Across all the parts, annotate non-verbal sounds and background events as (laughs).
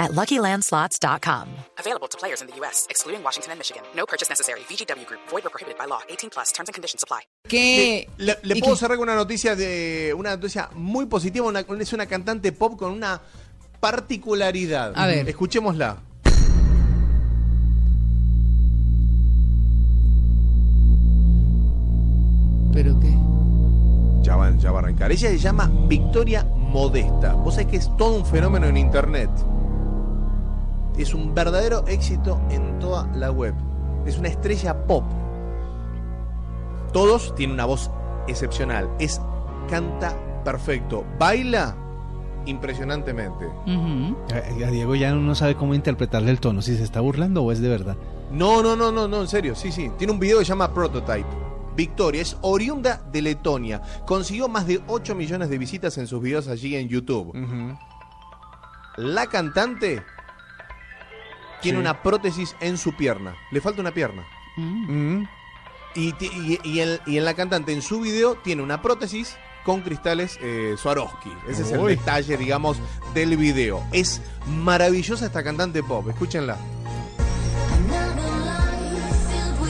at LuckyLandSlots.com. Available to players in the U.S., excluding Washington and Michigan. No purchase necessary. VGW Group, void or prohibited by law. 18 plus terms and conditions apply. que Le, puedo cerrar con una noticia de una noticia muy positiva. una- es una cantante pop con una particularidad. A ver. Escuchémosla. pero qué Ya va, ya va a arrancar. Ella se llama Victoria Modesta. Vos sabés que es todo un fenómeno en internet. Es un verdadero éxito en toda la web. Es una estrella pop. Todos tienen una voz excepcional. Es canta perfecto. Baila impresionantemente. A Diego ya no sabe cómo interpretarle el tono, si se está burlando o es de verdad. No, no, no, no, no, en serio, sí, sí. Tiene un video que se llama Prototype. Victoria es oriunda de Letonia. Consiguió más de 8 millones de visitas en sus videos allí en YouTube. La cantante tiene Sí. una prótesis en su pierna. Le falta una pierna. Mm. Mm. Y, y- y en, y en la cantante, en su video, tiene una prótesis con cristales eh, Swarovski. Ese es el detalle, digamos, del video. Es maravillosa esta cantante pop. Escúchenla. Another life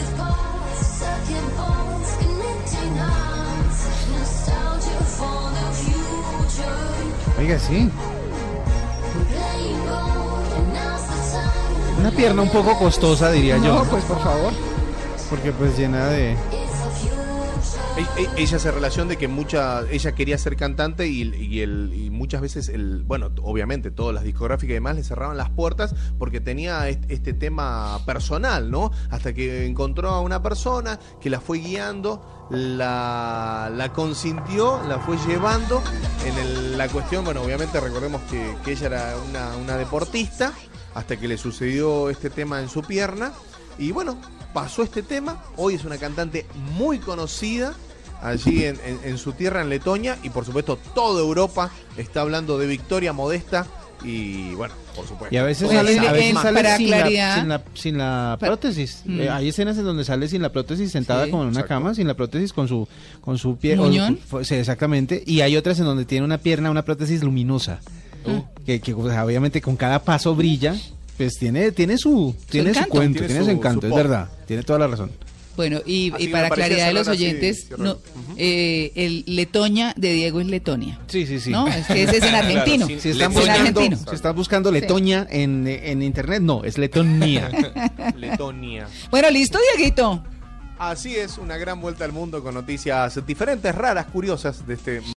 Una pierna un poco costosa, diría yo. no pues por favor Porque pues llena de... Ella hace relación de que mucha, ella quería ser cantante y, y el, y muchas veces, el, bueno, obviamente todas las discográficas y demás le cerraban las puertas porque tenía est- este, tema personal, ¿no? Hasta que encontró a una persona que la fue guiando, la, la consintió, la fue llevando en el- la cuestión, bueno, obviamente recordemos que, que ella era una, una deportista hasta que le sucedió este tema en su pierna y bueno, pasó este tema, hoy es una cantante muy conocida allí en, en- en su tierra, en Letonia, y por supuesto toda Europa está hablando de Victoria Modesta, y bueno, por supuesto. Y a veces sale, a veces sin, claridad- la, sin, la, sin la prótesis. Mm. Eh, hay escenas en donde sale sin la prótesis sentada Sí. como en una Exacto. cama, sin la prótesis con su con su pie. o- sí, exactamente. Y hay otras en donde tiene una pierna, una prótesis luminosa. Que, obviamente con cada paso brilla. Pues tiene, tiene su, tiene su cuento, Tiene tiene, su- su encanto, su es verdad. Tiene toda la razón. bueno y, para claridad de los así, oyentes no, eh, el Letoña de Diego es Letonia Sí, sí, sí. no es que ese es en (laughs) argentino sí. Si están, buscando, argentino si están buscando Letoña en, en internet, no, es Letonia. (laughs) Letonia. bueno listo Dieguito Así es, una gran vuelta al mundo con noticias diferentes, raras, curiosas de este